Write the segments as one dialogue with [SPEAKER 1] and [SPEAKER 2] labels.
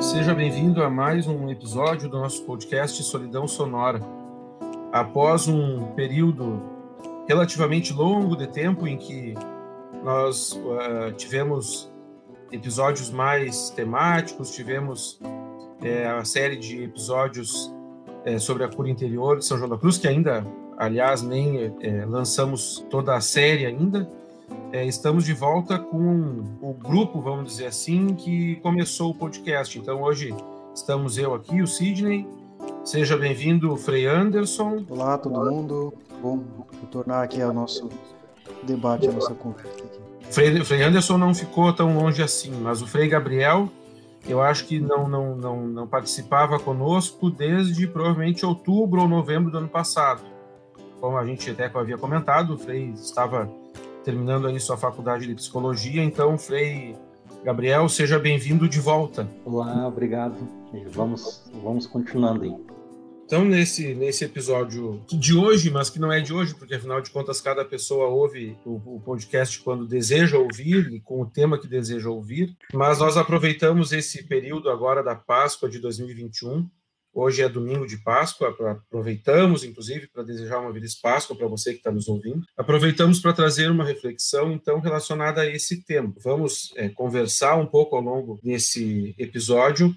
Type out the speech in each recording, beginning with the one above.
[SPEAKER 1] Seja bem-vindo a mais um episódio do nosso podcast Solidão Sonora. Após um período relativamente longo de tempo em que nós uh, tivemos episódios mais temáticos, tivemos é, a série de episódios é, sobre a cura interior de São João da Cruz, que ainda, aliás, nem é, lançamos toda a série ainda. É, estamos de volta com o grupo, vamos dizer assim, que começou o podcast. Então, hoje estamos eu aqui, o Sidney. Seja bem-vindo, Frei Anderson.
[SPEAKER 2] Olá, todo mundo. Bom retornar aqui ao nosso debate, a nossa conversa aqui.
[SPEAKER 1] Frei, Frei Anderson não ficou tão longe assim, mas o Frei Gabriel, eu acho que não, não, não, não participava conosco desde provavelmente outubro ou novembro do ano passado. Como a gente até havia comentado, o Frei estava terminando aí sua faculdade de psicologia, então, Frei Gabriel, seja bem-vindo de volta.
[SPEAKER 3] Olá, obrigado. Vamos, vamos continuando aí.
[SPEAKER 1] Então, nesse, nesse episódio de hoje, mas que não é de hoje, porque afinal de contas cada pessoa ouve o, o, podcast quando deseja ouvir e com o tema que deseja ouvir, mas nós aproveitamos esse período agora da Páscoa de 2021. Hoje é domingo de Páscoa, aproveitamos inclusive para desejar uma feliz Páscoa para você que está nos ouvindo. Aproveitamos para trazer uma reflexão então relacionada a esse tema. Vamos é, conversar um pouco ao longo desse episódio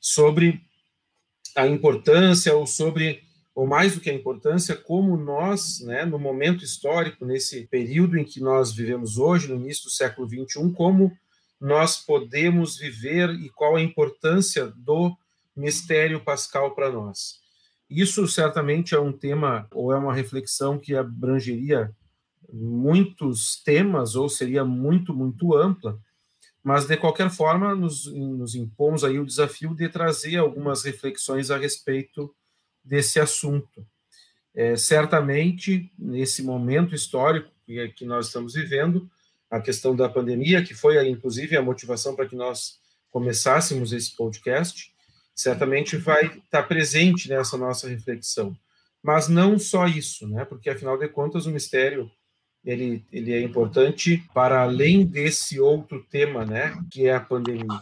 [SPEAKER 1] sobre a importância ou sobre ou mais do que a importância, como nós, né, no momento histórico, nesse período em que nós vivemos hoje, no início do século XXI, como nós podemos viver e qual a importância do mistério pascal para nós. Isso certamente é um tema ou é uma reflexão que abrangeria muitos temas ou seria muito, muito ampla, mas de qualquer forma nos, nos impomos aí o desafio de trazer algumas reflexões a respeito desse assunto. É, certamente, nesse momento histórico que, que nós estamos vivendo, a questão da pandemia, que foi inclusive a motivação para que nós começássemos esse podcast, certamente vai estar presente nessa nossa reflexão. Mas não só isso, né? Porque afinal de contas o mistério ele, ele é importante para além desse outro tema, né, que é a pandemia.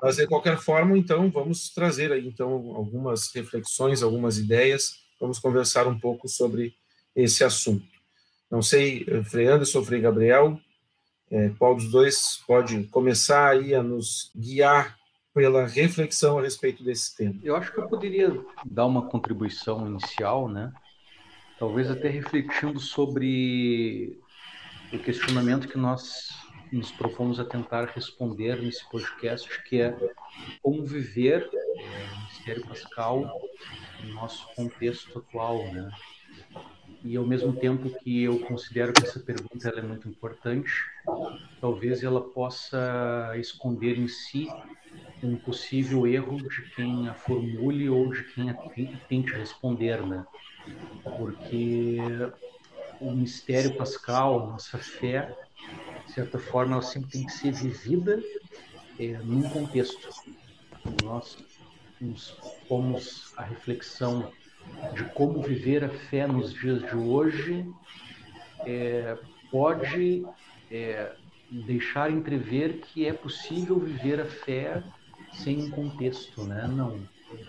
[SPEAKER 1] Mas de qualquer forma, então, vamos trazer aí então algumas reflexões, algumas ideias, vamos conversar um pouco sobre esse assunto. Não sei, Frei Anderson, Frei Gabriel, é, qual dos dois pode começar aí a nos guiar pela reflexão a respeito desse tema?
[SPEAKER 3] Eu acho que eu poderia dar uma contribuição inicial, né? talvez até refletindo sobre o questionamento que nós nos propomos a tentar responder nesse podcast, que é como viver o mistério pascal no nosso contexto atual, né? E ao mesmo tempo que eu considero que essa pergunta é muito importante, talvez ela possa esconder em si um possível erro de quem a formule ou de quem a tente responder, né? porque o mistério pascal, a nossa fé, de certa forma, ela sempre tem que ser vivida é, num contexto. Nós nos pomos a reflexão de como viver a fé nos dias de hoje é, pode é, deixar entrever que é possível viver a fé sem um contexto, né? Não,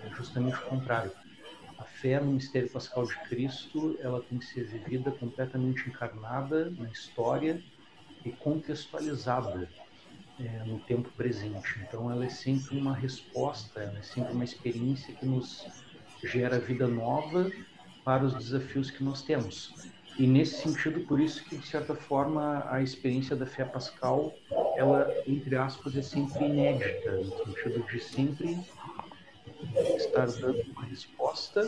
[SPEAKER 3] é justamente o contrário fé no mistério pascal de Cristo, ela tem que ser vivida completamente encarnada na história e contextualizada é, no tempo presente. Então, ela é sempre uma resposta, ela é sempre uma experiência que nos gera vida nova para os desafios que nós temos. E nesse sentido, por isso que, de certa forma, a experiência da fé pascal, ela, entre aspas, é sempre inédita, no sentido de sempre estar dando uma resposta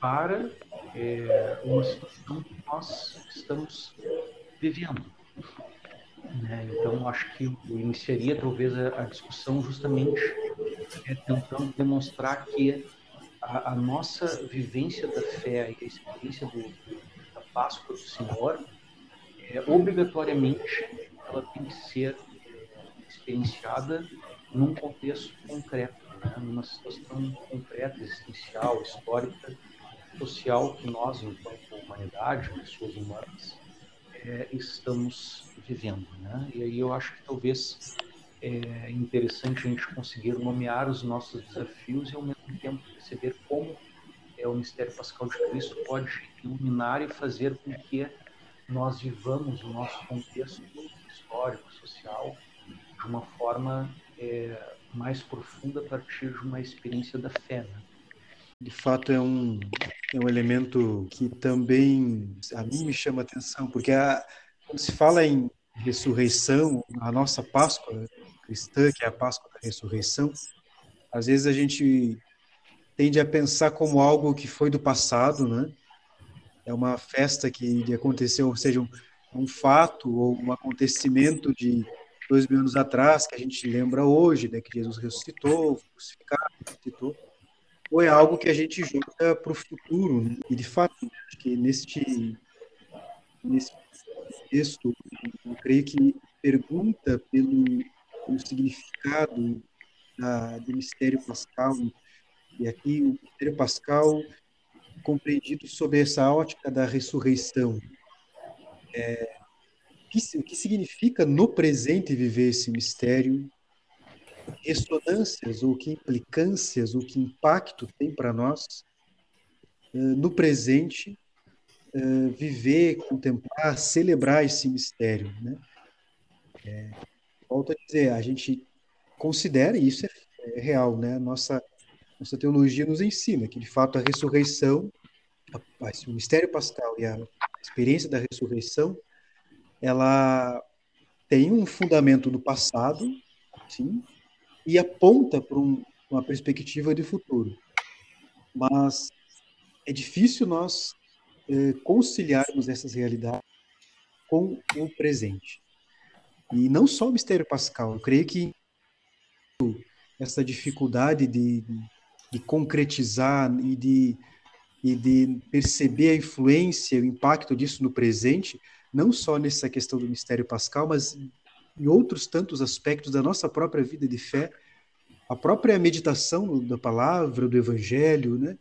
[SPEAKER 3] para é, uma situação que nós estamos vivendo. Né? Então, acho que eu iniciaria talvez a, a discussão justamente é, tentando demonstrar que a, a, nossa vivência da fé e a experiência do, da Páscoa do Senhor, é, obrigatoriamente, ela tem que ser experienciada num contexto concreto né, numa situação concreta, existencial, histórica, social que nós, enquanto humanidade, pessoas humanas, é, estamos vivendo. Né? E aí eu acho que talvez é interessante a gente conseguir nomear os nossos desafios e ao mesmo tempo perceber como é, o mistério pascal de Cristo pode iluminar e fazer com que nós vivamos o nosso contexto histórico, social, de uma forma é, mais profunda a partir de uma experiência da fé. Né?
[SPEAKER 2] De fato, é um, é um elemento que também a mim me chama atenção, porque a, quando se fala em ressurreição, a nossa Páscoa cristã, que é a Páscoa da ressurreição, às vezes a gente tende a pensar como algo que foi do passado, né? É uma festa que aconteceu, ou seja, um, fato ou um acontecimento de dois mil anos atrás que a gente lembra hoje, né? Que Jesus ressuscitou, crucificado, ressuscitou. Ou é algo que a gente joga para o futuro, né? E de fato, acho que neste nesse texto, eu creio que pergunta pelo, pelo significado da, do mistério pascal e aqui o mistério pascal compreendido sob essa ótica da ressurreição. É, o que significa no presente viver esse mistério? Ressonâncias ou que implicâncias ou que impacto tem para nós é, no presente é, viver, contemplar, celebrar esse mistério, né? É, volto a dizer, a gente considera e isso é, é real, né? Nossa nossa teologia nos ensina que, de fato, a ressurreição, o mistério pascal e a experiência da ressurreição, ela tem um fundamento no passado, sim, e aponta para um, uma perspectiva de futuro. Mas é difícil nós é, conciliarmos essas realidades com o presente. E não só o mistério pascal, eu creio que essa dificuldade de, de de concretizar e de, e de perceber a influência, o impacto disso no presente, não só nessa questão do mistério pascal, mas em outros tantos aspectos da nossa própria vida de fé, a própria meditação da palavra, do evangelho, né?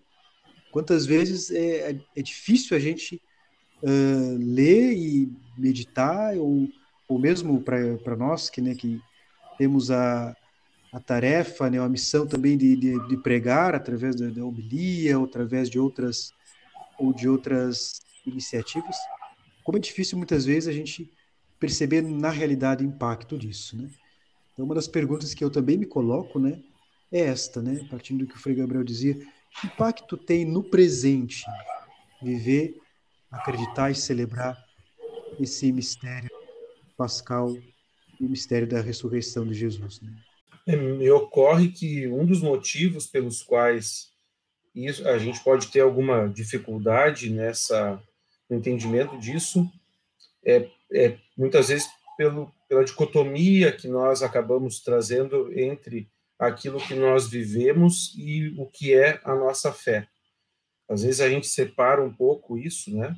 [SPEAKER 2] Quantas vezes é, é difícil a gente uh, ler e meditar, ou, ou mesmo para nós que, né, que temos a, a tarefa, né, a missão também de, de, de pregar através da, da homilia, ou através de outras ou de outras iniciativas. Como é difícil muitas vezes a gente perceber na realidade o impacto disso, né? Então, uma das perguntas que eu também me coloco, né, é esta, né, partindo do que o Frei Gabriel dizia, que impacto tem no presente viver, acreditar e celebrar esse mistério pascal e o mistério da ressurreição de Jesus, né?
[SPEAKER 1] Me ocorre que um dos motivos pelos quais isso, a gente pode ter alguma dificuldade nessa no entendimento disso é, é muitas vezes pelo, pela dicotomia que nós acabamos trazendo entre aquilo que nós vivemos e o que é a nossa fé. Às vezes a gente separa um pouco isso, né?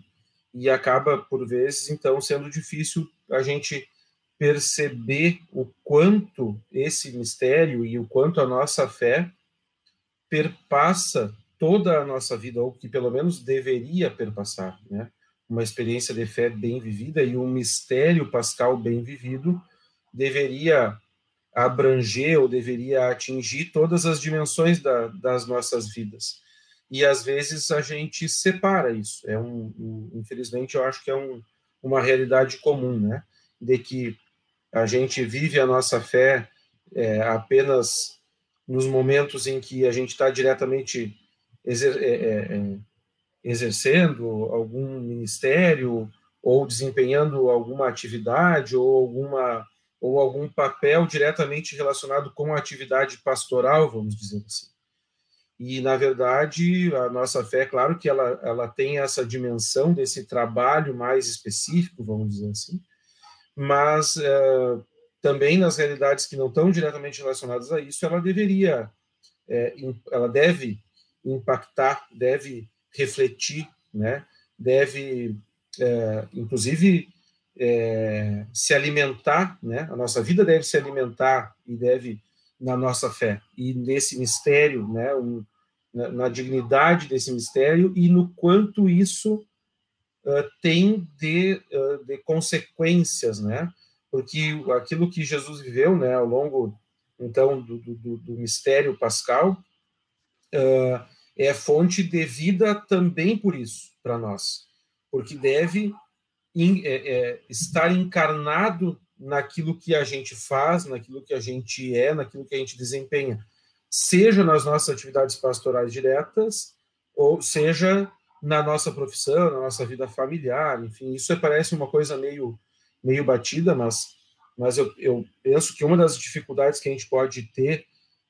[SPEAKER 1] E acaba, por vezes, então, sendo difícil a gente perceber o quanto esse mistério e o quanto a nossa fé perpassa toda a nossa vida, ou que pelo menos deveria perpassar, né? Uma experiência de fé bem vivida e um mistério pascal bem vivido deveria abranger ou deveria atingir todas as dimensões da, das nossas vidas. E às vezes a gente separa isso. É um, um infelizmente, eu acho que é um, uma realidade comum, né? De que a gente vive a nossa fé é, apenas nos momentos em que a gente está diretamente exer é, é, é, exercendo algum ministério ou desempenhando alguma atividade ou alguma ou algum papel diretamente relacionado com a atividade pastoral, vamos dizer assim. E na verdade, a nossa fé, claro que ela ela tem essa dimensão desse trabalho mais específico, vamos dizer assim, mas é, também nas realidades que não estão diretamente relacionadas a isso, ela deveria, é, ela deve impactar, deve refletir, né? deve, é, inclusive, é, se alimentar, né? A nossa vida deve se alimentar e deve na nossa fé e nesse mistério, né? Um, na, na, dignidade desse mistério e no quanto isso uh, tem de, uh, de consequências, né? porque aquilo que Jesus viveu, né, ao longo então do, do, do mistério pascal, uh, é fonte de vida também por isso para nós, porque deve in, é, é, estar encarnado naquilo que a gente faz, naquilo que a gente é, naquilo que a gente desempenha, seja nas nossas atividades pastorais diretas, ou seja na nossa profissão, na nossa vida familiar, enfim, isso parece uma coisa meio, meio batida, mas, mas eu, eu penso que uma das dificuldades que a gente pode ter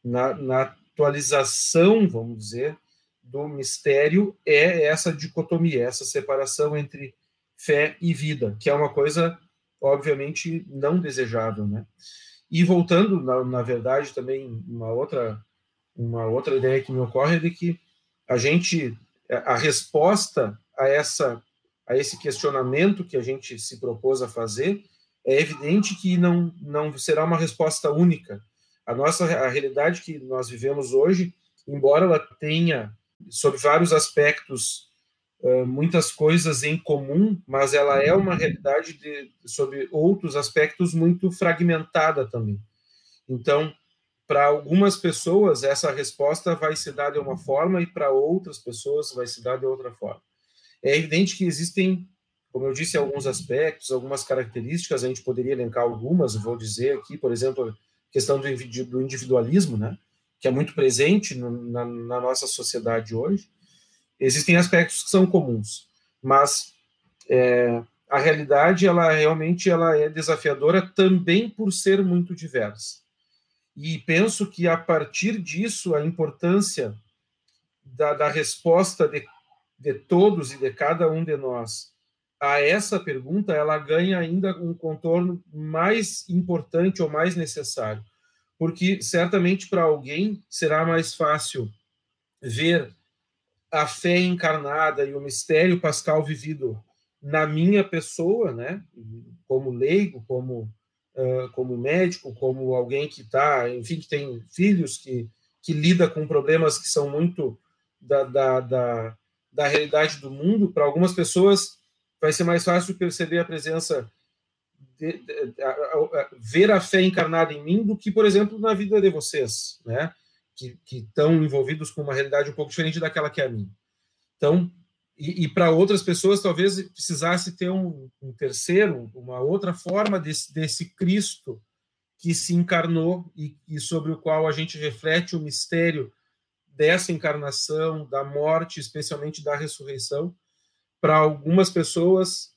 [SPEAKER 1] na, na atualização, vamos dizer, do mistério é essa dicotomia, essa separação entre fé e vida, que é uma coisa obviamente não desejável, né? E voltando, na, na verdade, também uma outra uma outra ideia que me ocorre é de que a gente a resposta a essa a esse questionamento que a gente se propôs a fazer é evidente que não não será uma resposta única. A nossa a realidade que nós vivemos hoje, embora ela tenha sob vários aspectos muitas coisas em comum, mas ela é uma realidade de, sobre outros aspectos muito fragmentada também. Então, para algumas pessoas, essa resposta vai se dar de uma forma e para outras pessoas vai se dar de outra forma. É evidente que existem, como eu disse, alguns aspectos, algumas características, a gente poderia elencar algumas, vou dizer aqui, por exemplo, a questão do individualismo, né, que é muito presente na, na nossa sociedade hoje, existem aspectos que são comuns, mas é, a realidade ela realmente ela é desafiadora também por ser muito diversa. E penso que a partir disso a importância da, da resposta de, de todos e de cada um de nós a essa pergunta ela ganha ainda um contorno mais importante ou mais necessário, porque certamente para alguém será mais fácil ver a fé encarnada e o mistério pascal vivido na minha pessoa, né, como leigo, como como médico, como alguém que está, enfim, que tem filhos, que que lida com problemas que são muito da, da, da, da realidade do mundo, para algumas pessoas vai ser mais fácil perceber a presença de, de, de, a, ver a fé encarnada em mim do que, por exemplo, na vida de vocês, né? que, estão envolvidos com uma realidade um pouco diferente daquela que é a minha. Então, e, e para outras pessoas talvez precisasse ter um, um, terceiro, uma outra forma desse, desse Cristo que se encarnou e, e sobre o qual a gente reflete o mistério dessa encarnação, da morte, especialmente da ressurreição. Para algumas pessoas,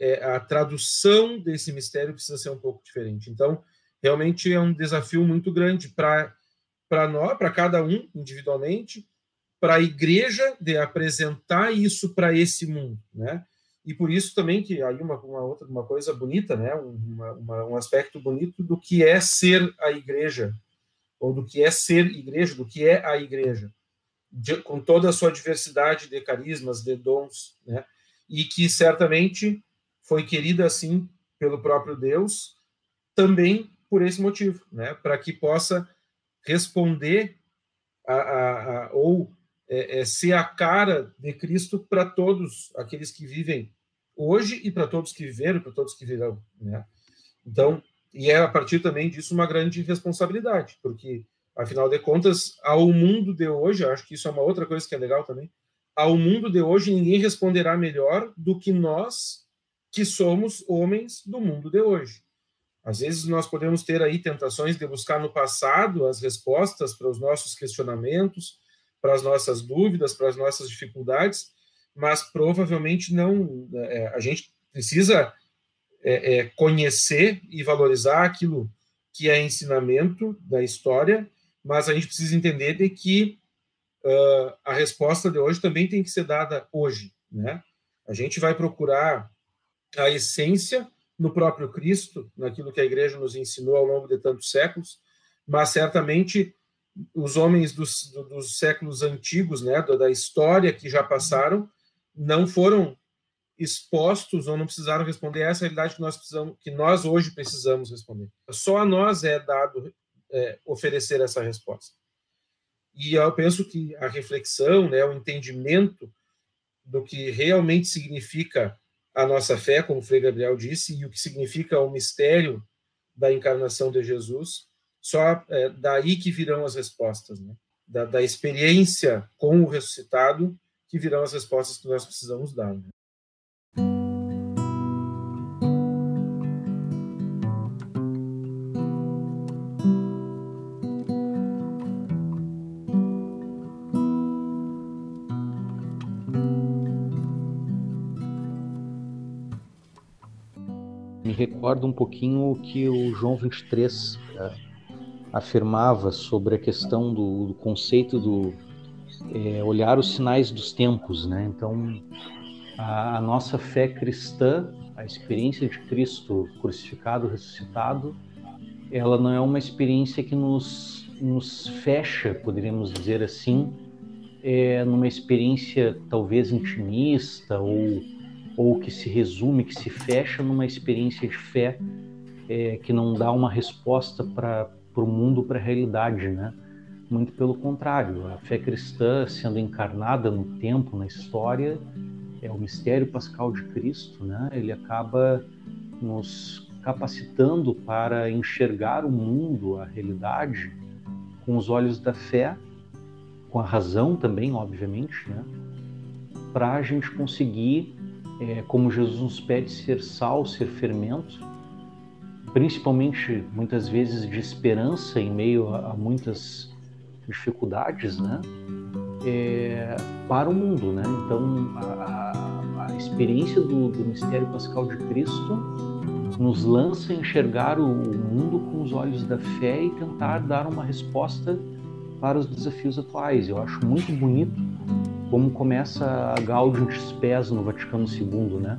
[SPEAKER 1] é, a tradução desse mistério precisa ser um pouco diferente. Então, realmente é um desafio muito grande para nós, para cada um individualmente, para a igreja de apresentar isso para esse mundo, né? E por isso também que aí uma, uma outra uma coisa bonita, né? Uma, uma, um aspecto bonito do que é ser a igreja ou do que é ser igreja, do que é a igreja, de, com toda a sua diversidade de carismas, de dons, né? E que certamente foi querida assim pelo próprio Deus, também por esse motivo, né? Para que possa responder a, a, a ou é, é, ser a cara de Cristo para todos aqueles que vivem hoje e para todos que viveram, para todos que virão, né? Então, e é a partir também disso uma grande responsabilidade, porque afinal de contas, ao mundo de hoje, acho que isso é uma outra coisa que é legal também. Ao mundo de hoje, ninguém responderá melhor do que nós que somos homens do mundo de hoje. Às vezes nós podemos ter aí tentações de buscar no passado as respostas para os nossos questionamentos, para as nossas dúvidas, para as nossas dificuldades, mas provavelmente não. É, a gente precisa é, é, conhecer e valorizar aquilo que é ensinamento da história, mas a gente precisa entender de que uh, a resposta de hoje também tem que ser dada hoje, né? A gente vai procurar a essência no próprio Cristo, naquilo que a igreja nos ensinou ao longo de tantos séculos, mas certamente os homens dos, dos séculos antigos, né, da história que já passaram, não foram expostos ou não precisaram responder essa realidade que nós precisamos, que nós hoje precisamos responder. Só a nós é dado é, oferecer essa resposta. E eu penso que a reflexão, né, o entendimento do que realmente significa a nossa fé, como o Frei Gabriel disse, e o que significa o mistério da encarnação de Jesus, só é daí que virão as respostas, né? da, da experiência com o ressuscitado que virão as respostas que nós precisamos dar. Né?
[SPEAKER 3] Me recorda um pouquinho o que o João 23 é, afirmava sobre a questão do, do conceito do é, olhar os sinais dos tempos, né? Então, a, a, nossa fé cristã, a experiência de Cristo crucificado, ressuscitado, ela não é uma experiência que nos, nos fecha, poderíamos dizer assim, é, numa experiência talvez intimista ou, ou que se resume, que se fecha numa experiência de fé é, que não dá uma resposta para o mundo, para a realidade, né? Muito pelo contrário, a fé cristã sendo encarnada no tempo, na história, é o mistério pascal de Cristo, né? Ele acaba nos capacitando para enxergar o mundo, a realidade, com os olhos da fé, com a razão também, obviamente, né? Para a gente conseguir, é, como Jesus nos pede, ser sal, ser fermento, principalmente muitas vezes de esperança em meio a, a muitas dificuldades, né? É, para o mundo, né? Então, a, a experiência do, do, mistério pascal de Cristo nos lança a enxergar o, o mundo com os olhos da fé e tentar dar uma resposta para os desafios atuais. Eu acho muito bonito como começa a Gaudium de Spes no Vaticano II, né?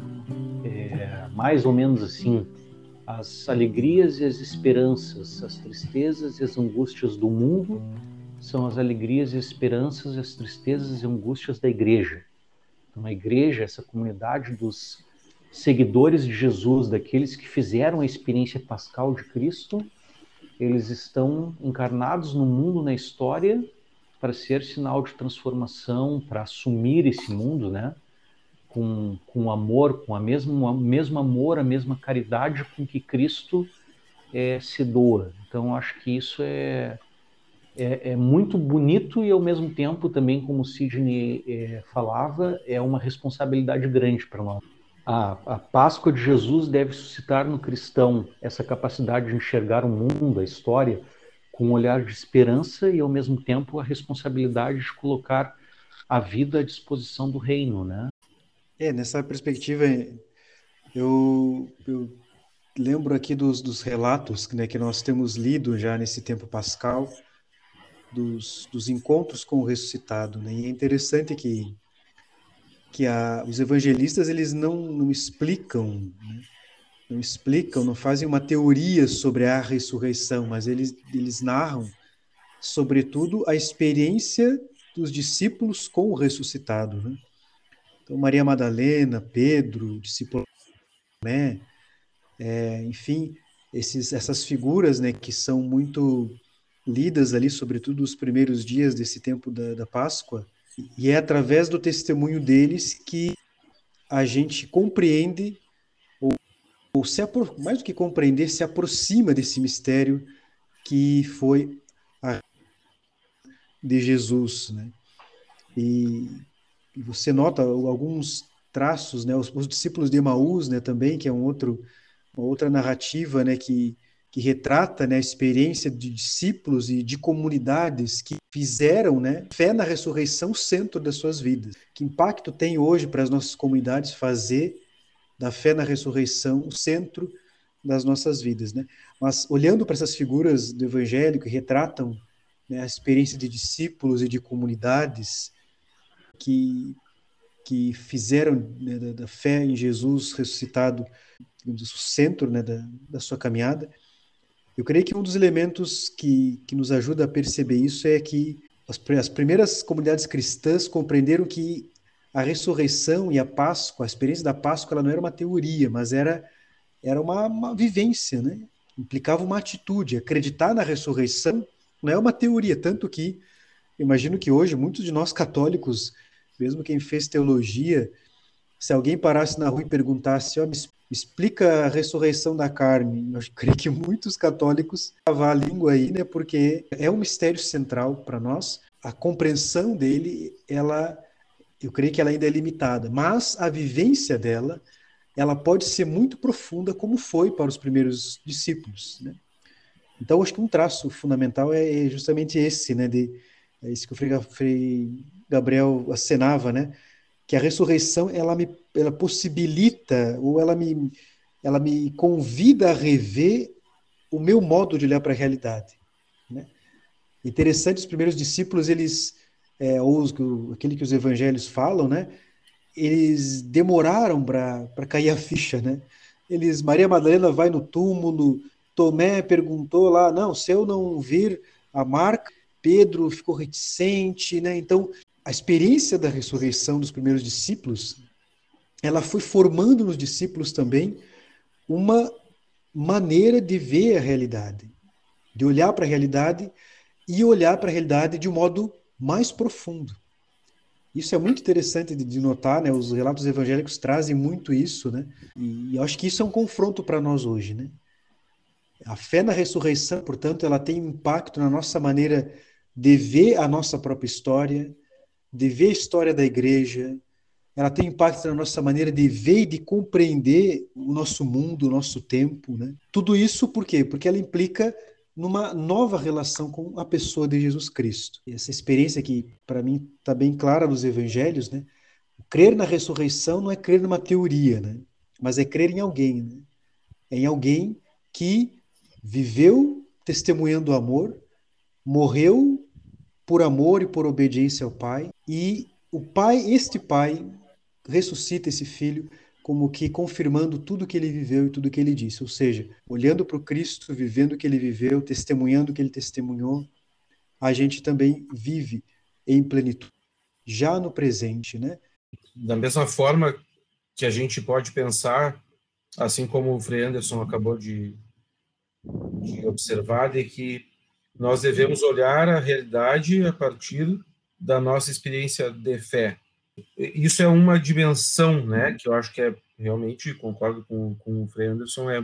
[SPEAKER 3] É, mais ou menos assim, as alegrias e as esperanças, as tristezas e as angústias do mundo são as alegrias e esperanças, as tristezas e angústias da igreja. Então, a igreja, essa comunidade dos seguidores de Jesus, daqueles que fizeram a experiência pascal de Cristo, eles estão encarnados no mundo, na história, para ser sinal de transformação, para assumir esse mundo, né? Com, com amor, com a mesmo, o mesmo amor, a mesma caridade com que Cristo é, se doa. Então, acho que isso é, é, é, muito bonito e ao mesmo tempo também, como Sidney é, falava, é uma responsabilidade grande para nós. A, a, Páscoa de Jesus deve suscitar no cristão essa capacidade de enxergar o mundo, a história, com um olhar de esperança e ao mesmo tempo a responsabilidade de colocar a vida à disposição do reino, né?
[SPEAKER 2] É, nessa perspectiva, eu, eu lembro aqui dos, dos relatos né, que nós temos lido já nesse tempo pascal, dos, dos encontros com o ressuscitado. Né? E é interessante que, que a, os evangelistas eles não, não explicam, né? não explicam, não fazem uma teoria sobre a ressurreição, mas eles, eles narram, sobretudo, a experiência dos discípulos com o ressuscitado. Né? Então, Maria Madalena, Pedro, discípulo, né? É, enfim, esses, essas figuras né, que são muito lidas ali, sobretudo os primeiros dias desse tempo da, da Páscoa, e é através do testemunho deles que a gente compreende, ou, ou se mais do que compreender, se aproxima desse mistério que foi a de Jesus, né? E, e você nota alguns traços, né? Os, os, discípulos de Emaús, né? Também que é um outro, uma outra narrativa, né? Que que retrata né, a experiência de discípulos e de comunidades que fizeram né, fé na ressurreição centro das suas vidas. Que impacto tem hoje para as nossas comunidades fazer da fé na ressurreição o centro das nossas vidas? Né? Mas olhando para essas figuras do Evangelho que retratam né, a experiência de discípulos e de comunidades que, que fizeram né, da, da, fé em Jesus ressuscitado o centro né, da, da sua caminhada, eu creio que um dos elementos que, que nos ajuda a perceber isso é que as, as primeiras comunidades cristãs compreenderam que a ressurreição e a Páscoa, a experiência da Páscoa, ela não era uma teoria, mas era, era uma, uma vivência, né? implicava uma atitude. Acreditar na ressurreição não é uma teoria, tanto que imagino que hoje muitos de nós católicos, mesmo quem fez teologia, se alguém parasse na rua e perguntasse, oh, me explica a ressurreição da carne, eu creio que muitos católicos lavar a língua aí, né, porque é um mistério central para nós. A compreensão dele, ela, eu creio que ela ainda é limitada, mas a vivência dela, ela pode ser muito profunda, como foi para os primeiros discípulos, né? Então, acho que um traço fundamental é, é justamente esse, né, de é isso que o Frei Gabriel acenava, né? que a ressurreição ela me ela possibilita ou ela me ela me convida a rever o meu modo de olhar para a realidade. Né? Interessante, os primeiros discípulos, eles, é, ou os, aquele que os evangelhos falam, né? eles demoraram para cair a ficha. Né? Eles, Maria Madalena vai no túmulo, Tomé perguntou lá, não, se eu não vir a marca, Pedro ficou reticente, né? Então, a experiência da ressurreição dos primeiros discípulos, ela foi formando nos discípulos também uma maneira de ver a realidade, de olhar para a realidade e olhar para a realidade de um modo mais profundo. Isso é muito interessante de, notar, né? Os relatos evangélicos trazem muito isso, né? E, eu acho que isso é um confronto para nós hoje, né? A fé na ressurreição, portanto, ela tem impacto na nossa maneira de ver a nossa própria história, de ver a história da igreja, ela tem impacto na nossa maneira de ver e de compreender o nosso mundo, o nosso tempo, né? Tudo isso por quê? Porque ela implica numa nova relação com a pessoa de Jesus Cristo. Essa experiência que para mim está bem clara nos evangelhos, né? Crer na ressurreição não é crer numa teoria, né? Mas é crer em alguém, né? É em alguém que viveu testemunhando o amor, morreu por amor e por obediência ao Pai, e o Pai, este Pai, ressuscita esse filho como que confirmando tudo que ele viveu e tudo que ele disse, ou seja, olhando para o Cristo, vivendo o que ele viveu, testemunhando o que ele testemunhou, a gente também vive em plenitude, já no presente, né?
[SPEAKER 1] Da mesma forma que a gente pode pensar, assim como o Frei Anderson acabou de, de observar, de que nós devemos olhar a realidade a partir da nossa experiência de fé. Isso é uma dimensão, né, que eu acho que é realmente, concordo com, com o Frei Anderson, é,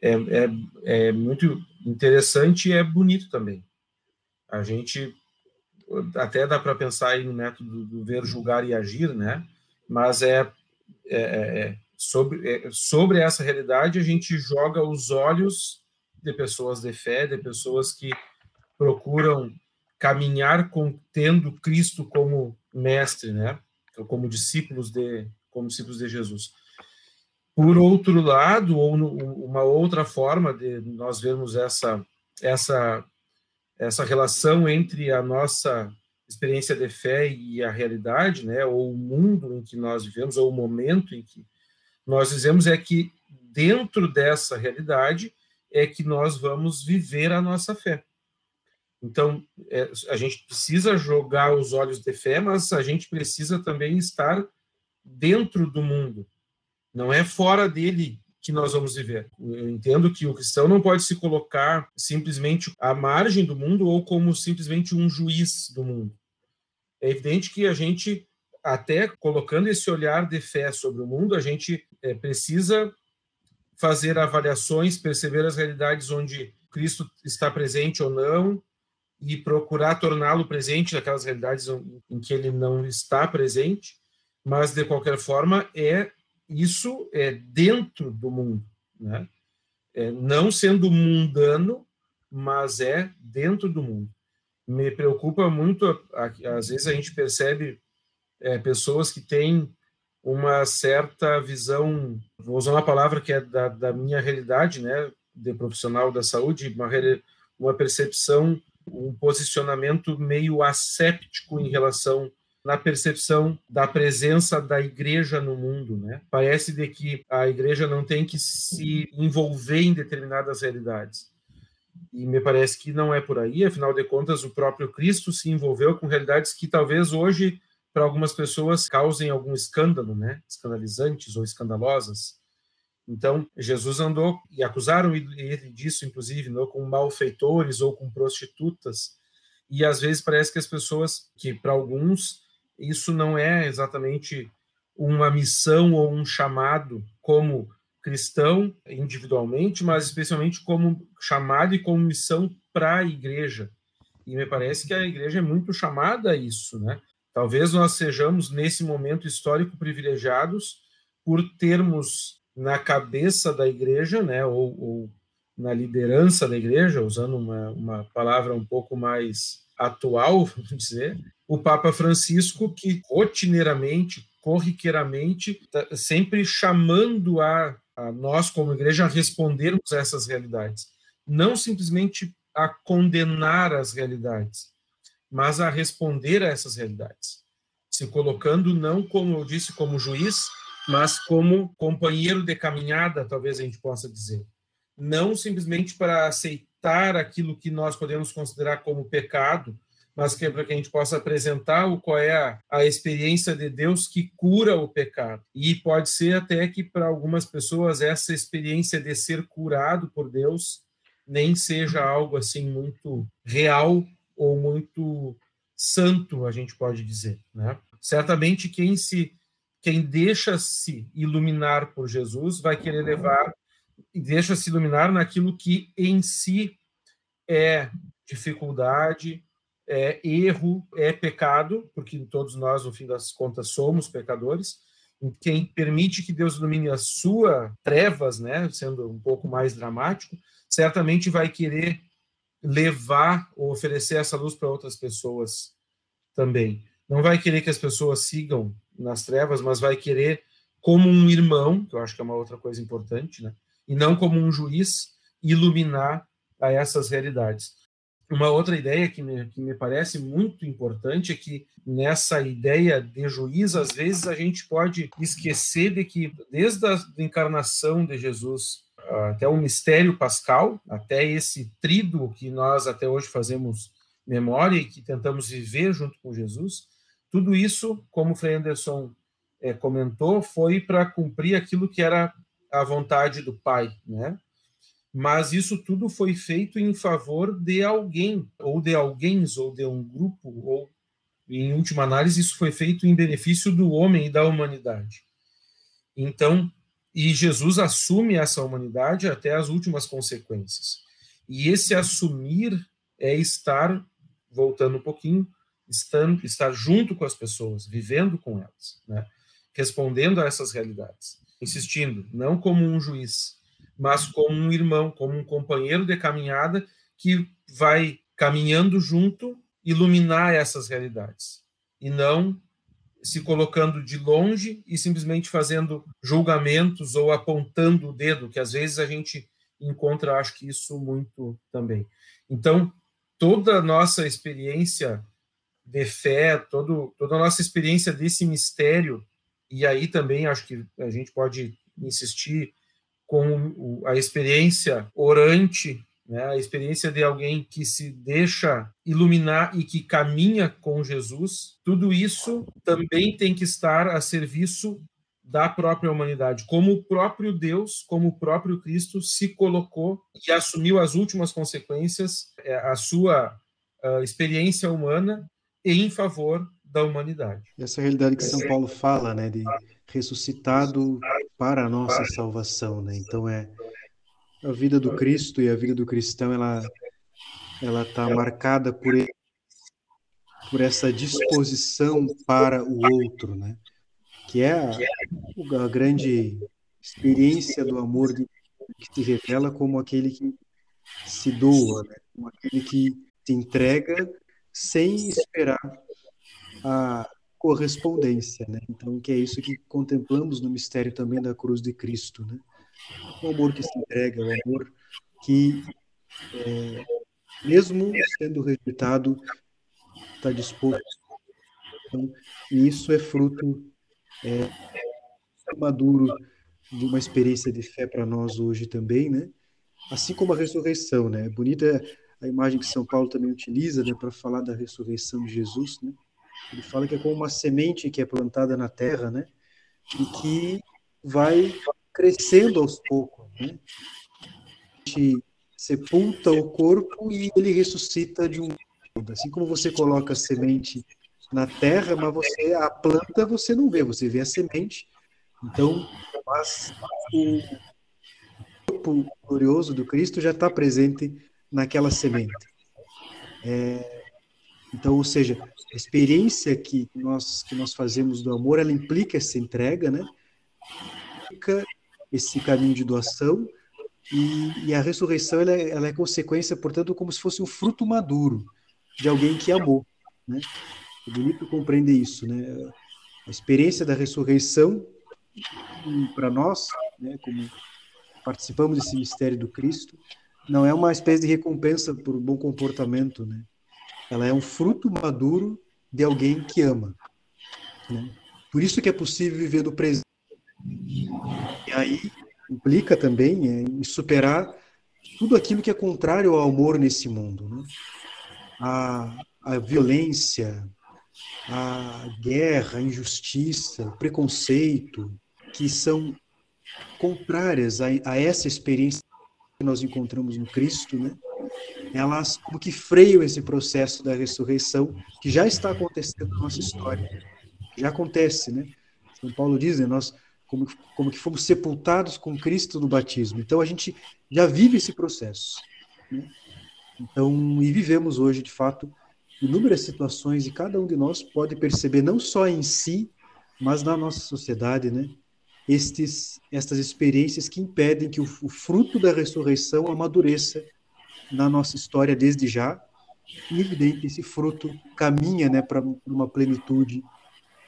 [SPEAKER 1] é, é, é muito interessante e é bonito também. A gente até dá para pensar aí no método do ver, julgar e agir, né? Mas é, é, é sobre, é, sobre essa realidade a gente joga os olhos de pessoas de fé, de pessoas que procuram caminhar com, tendo Cristo como mestre, né? Como discípulos de como discípulos de Jesus. Por outro lado, ou uma outra forma de nós vermos essa essa essa relação entre a nossa experiência de fé e a realidade, né, ou o mundo em que nós vivemos, ou o momento em que nós vivemos, é que dentro dessa realidade é que nós vamos viver a nossa fé. Então, é, a gente precisa jogar os olhos de fé, mas a gente precisa também estar dentro do mundo. Não é fora dele que nós vamos viver. Eu entendo que o cristão não pode se colocar simplesmente à margem do mundo ou como simplesmente um juiz do mundo. É evidente que a gente, até colocando esse olhar de fé sobre o mundo, a gente é, precisa fazer avaliações, perceber as realidades onde Cristo está presente ou não e procurar torná-lo presente naquelas realidades em que ele não está presente, mas de qualquer forma é isso é dentro do mundo, né? É, não sendo mundano, mas é dentro do mundo. Me preocupa muito, às vezes a gente percebe é, pessoas que têm uma certa visão, vou usar uma palavra que é da, da minha realidade, né, de profissional da saúde, uma, uma percepção, um posicionamento meio asséptico em relação na percepção da presença da igreja no mundo, né? Parece de que a igreja não tem que se envolver em determinadas realidades. E me parece que não é por aí, afinal de contas, o próprio Cristo se envolveu com realidades que talvez hoje para algumas pessoas causem algum escândalo, né? Escandalizantes ou escandalosas. Então, Jesus andou e acusaram ele disso, inclusive, com malfeitores ou com prostitutas. E às vezes parece que as pessoas, que para alguns isso não é exatamente uma missão ou um chamado como cristão individualmente, mas especialmente como chamado e como missão para a igreja. E me parece que a igreja é muito chamada a isso, né? Talvez nós sejamos nesse momento histórico privilegiados por termos na cabeça da igreja, né, ou, ou na liderança da igreja, usando uma, uma palavra um pouco mais atual, vamos dizer, o Papa Francisco, que rotineiramente, corriqueiramente, tá sempre chamando a, a nós, como igreja, a respondermos a essas realidades. Não simplesmente a condenar as realidades, mas a responder a essas realidades. Se colocando não, como eu disse, como juiz, mas como companheiro de caminhada, talvez a gente possa dizer. Não simplesmente para aceitar aquilo que nós podemos considerar como pecado, mas que é para que a gente possa apresentar o qual é a, a experiência de Deus que cura o pecado. E pode ser até que para algumas pessoas essa experiência de ser curado por Deus nem seja algo assim muito real ou muito santo, a gente pode dizer, né? Certamente quem se quem deixa-se iluminar por Jesus vai querer levar deixa-se iluminar naquilo que em si é dificuldade, é erro, é pecado, porque todos nós, no fim das contas, somos pecadores. Quem permite que Deus ilumine a sua trevas, né, sendo um pouco mais dramático, certamente vai querer levar ou oferecer essa luz para outras pessoas também. Não vai querer que as pessoas sigam nas trevas, mas vai querer como um irmão, que eu acho que é uma outra coisa importante, né? E não como um juiz iluminar a essas realidades. Uma outra ideia que me, que me parece muito importante é que nessa ideia de juiz, às vezes a gente pode esquecer de que desde a encarnação de Jesus até o mistério pascal, até esse trido que nós até hoje fazemos memória e que tentamos viver junto com Jesus, tudo isso, como o Frei Anderson é, comentou, foi para cumprir aquilo que era a vontade do Pai, né? Mas isso tudo foi feito em favor de alguém, ou de alguém, ou de um grupo, ou, em última análise, isso foi feito em benefício do homem e da humanidade. Então, e Jesus assume essa humanidade até as últimas consequências. E esse assumir é estar, voltando um pouquinho, estando, estar junto com as pessoas, vivendo com elas, né? respondendo a essas realidades, insistindo, não como um juiz, mas como um irmão, como um companheiro de caminhada que vai caminhando junto iluminar essas realidades e não se colocando de longe e simplesmente fazendo julgamentos ou apontando o dedo, que às vezes a gente encontra, acho que isso muito também. Então, toda a nossa experiência de fé, todo, toda a nossa experiência desse mistério, e aí também acho que a gente pode insistir com a experiência orante, né, a experiência de alguém que se deixa iluminar e que caminha com Jesus, tudo isso também tem que estar a serviço da própria humanidade, como o próprio Deus, como o próprio Cristo se colocou e assumiu as últimas consequências, é, a sua a experiência humana em favor da humanidade.
[SPEAKER 2] Essa realidade que São Paulo fala, né, de ressuscitado para a nossa salvação, né? Então é a vida do Cristo e a vida do cristão, ela ela está marcada por por essa disposição para o outro, né? Que é a, a grande experiência do amor de, que se revela como aquele que se doa, né? como aquele que se entrega sem esperar a correspondência, né? Então, que é isso que contemplamos no mistério também da cruz de Cristo, né? O amor que se entrega, o amor que, é, mesmo sendo rejeitado, está disposto. Então, e isso é fruto é, maduro de uma experiência de fé para nós hoje também, né? Assim como a ressurreição, né? É bonita a imagem que São Paulo também utiliza, né, para falar da ressurreição de Jesus, né? Ele fala que é como uma semente que é plantada na terra, né? E que vai crescendo aos poucos, né? A gente sepulta o corpo e ele ressuscita de um assim como você coloca a semente na terra, mas você a planta você não vê, você vê a semente. Então, mas o corpo glorioso do Cristo já está presente naquela semente. É, então, ou seja, a experiência que nós que nós fazemos do amor, ela implica essa entrega, né? Implica esse caminho de doação e, e a ressurreição ela é, ela é, consequência, portanto, como se fosse um fruto maduro de alguém que amou, né? É bonito compreender isso, né? A experiência da ressurreição para nós, né, como participamos desse mistério do Cristo, não é uma espécie de recompensa por bom comportamento, né? Ela é um fruto maduro de alguém que ama. Né? Por isso que é possível viver do presente. Aí implica também em superar tudo aquilo que é contrário ao amor nesse mundo. Né? A, a violência, a guerra, a injustiça, o preconceito, que são contrárias a, a essa experiência que nós encontramos no Cristo, né? elas como que freiam esse processo da ressurreição que já está acontecendo na nossa história. Já acontece, né? São Paulo diz, né, nós como, como que fomos sepultados com Cristo no batismo. Então a gente já vive esse processo. Né? Então, e vivemos hoje, de fato, inúmeras situações e cada um de nós pode perceber não só em si, mas na nossa sociedade, né? Estes, estas experiências que impedem que o, o fruto da ressurreição amadureça na nossa história desde já. E evidente, esse fruto caminha né, para uma plenitude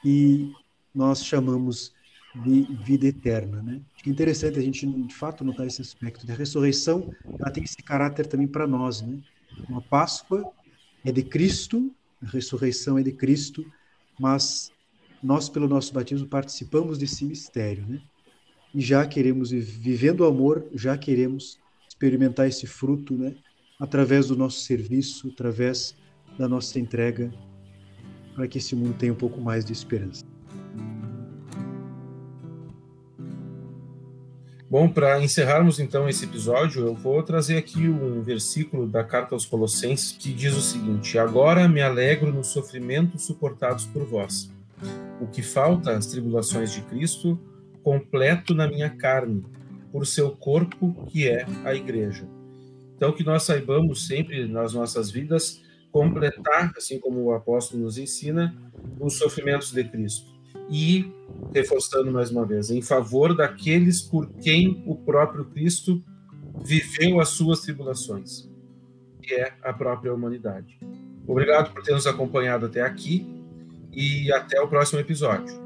[SPEAKER 2] e nós chamamos de vida eterna. Né? É interessante a gente, de fato, notar esse aspecto. A ressurreição ela tem esse caráter também para nós. Né? Uma Páscoa é de Cristo, a ressurreição é de Cristo, mas nós, pelo nosso batismo, participamos desse mistério. Né? E já queremos, vivendo o amor, já queremos experimentar esse fruto, né? através do nosso serviço, através da nossa entrega, para que esse mundo tenha um pouco mais de esperança.
[SPEAKER 1] Bom, para encerrarmos então esse episódio, eu vou trazer aqui um versículo da carta aos Colossenses que diz o seguinte: Agora me alegro nos sofrimentos suportados por vós. O que falta às tribulações de Cristo, completo na minha carne, por seu corpo, que é a igreja então, que nós saibamos sempre nas nossas vidas completar, assim como o apóstolo nos ensina, os sofrimentos de Cristo. E, reforçando mais uma vez, em favor daqueles por quem o próprio Cristo viveu as suas tribulações, que é a própria humanidade. Obrigado por ter nos acompanhado até aqui e até o próximo episódio.